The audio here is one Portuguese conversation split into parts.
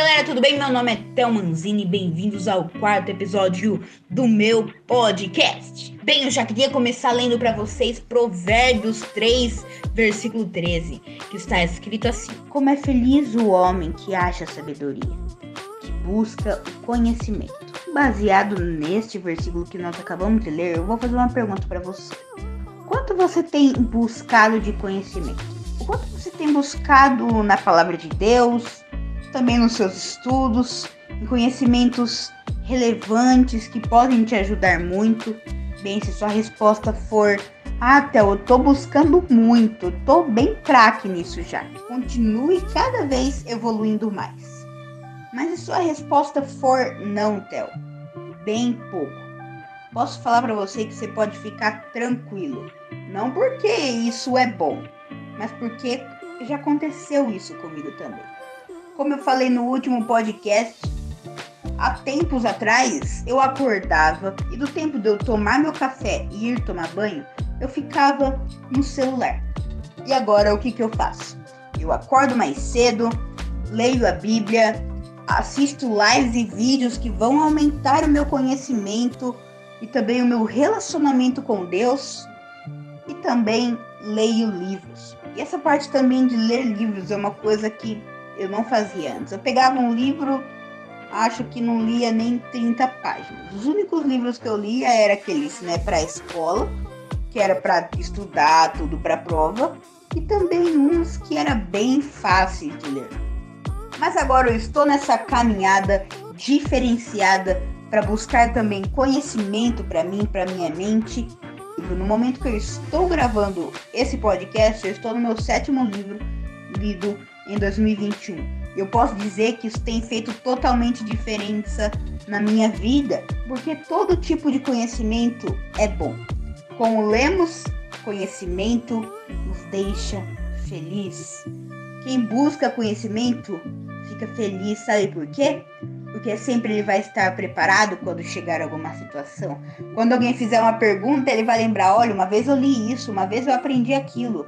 galera, tudo bem? Meu nome é Théo Manzini, bem-vindos ao quarto episódio do meu podcast. Bem, eu já queria começar lendo para vocês Provérbios 3, versículo 13, que está escrito assim: Como é feliz o homem que acha sabedoria, que busca o conhecimento. Baseado neste versículo que nós acabamos de ler, eu vou fazer uma pergunta para você. Quanto você tem buscado de conhecimento? O quanto você tem buscado na palavra de Deus, também nos seus estudos, em conhecimentos relevantes que podem te ajudar muito. Bem, se sua resposta for ah, eu tô buscando muito, tô bem craque nisso já. Continue cada vez evoluindo mais. Mas se sua resposta for não, Theo, bem pouco, posso falar para você que você pode ficar tranquilo. Não porque isso é bom, mas porque já aconteceu isso comigo também. Como eu falei no último podcast, há tempos atrás eu acordava e do tempo de eu tomar meu café e ir tomar banho, eu ficava no celular. E agora o que, que eu faço? Eu acordo mais cedo, leio a Bíblia, assisto lives e vídeos que vão aumentar o meu conhecimento e também o meu relacionamento com Deus e também leio livros. E essa parte também de ler livros é uma coisa que eu não fazia antes. Eu pegava um livro, acho que não lia nem 30 páginas. Os únicos livros que eu lia eram aqueles, né, para escola, que era para estudar tudo para prova, e também uns que era bem fácil de ler. Mas agora eu estou nessa caminhada diferenciada para buscar também conhecimento para mim, para minha mente. No momento que eu estou gravando esse podcast, eu estou no meu sétimo livro lido em 2021. Eu posso dizer que isso tem feito totalmente diferença na minha vida, porque todo tipo de conhecimento é bom. Como lemos, conhecimento nos deixa feliz. Quem busca conhecimento fica feliz, sabe por quê? Porque sempre ele vai estar preparado quando chegar alguma situação. Quando alguém fizer uma pergunta, ele vai lembrar: olha, uma vez eu li isso, uma vez eu aprendi aquilo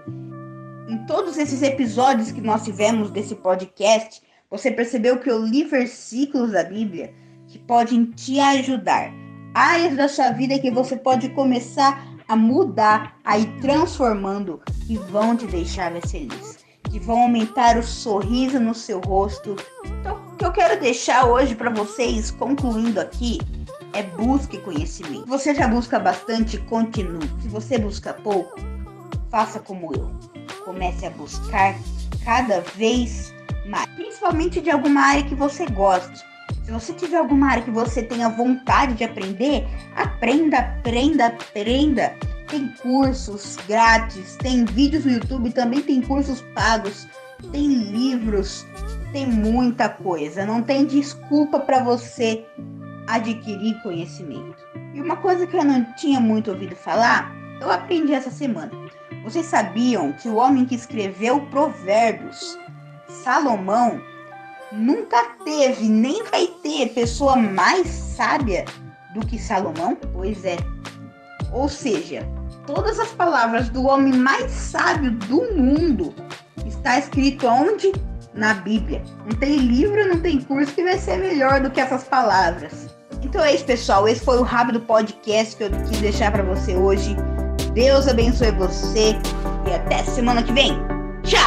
em todos esses episódios que nós tivemos desse podcast, você percebeu que eu li versículos da Bíblia que podem te ajudar. Áreas da sua vida que você pode começar a mudar, a ir transformando, que vão te deixar mais feliz, que vão aumentar o sorriso no seu rosto. Então, o que eu quero deixar hoje para vocês, concluindo aqui, é busque conhecimento. Se você já busca bastante, continue. Se você busca pouco, faça como eu comece a buscar cada vez mais, principalmente de alguma área que você goste. Se você tiver alguma área que você tenha vontade de aprender, aprenda, aprenda, aprenda. Tem cursos grátis, tem vídeos no YouTube, também tem cursos pagos, tem livros, tem muita coisa. Não tem desculpa para você adquirir conhecimento. E uma coisa que eu não tinha muito ouvido falar, eu aprendi essa semana. Vocês sabiam que o homem que escreveu Provérbios, Salomão, nunca teve nem vai ter pessoa mais sábia do que Salomão? Pois é. Ou seja, todas as palavras do homem mais sábio do mundo está escrito onde? Na Bíblia. Não tem livro, não tem curso que vai ser melhor do que essas palavras. Então é isso, pessoal. Esse foi o rápido podcast que eu quis deixar para você hoje. Deus abençoe você e até semana que vem. Tchau!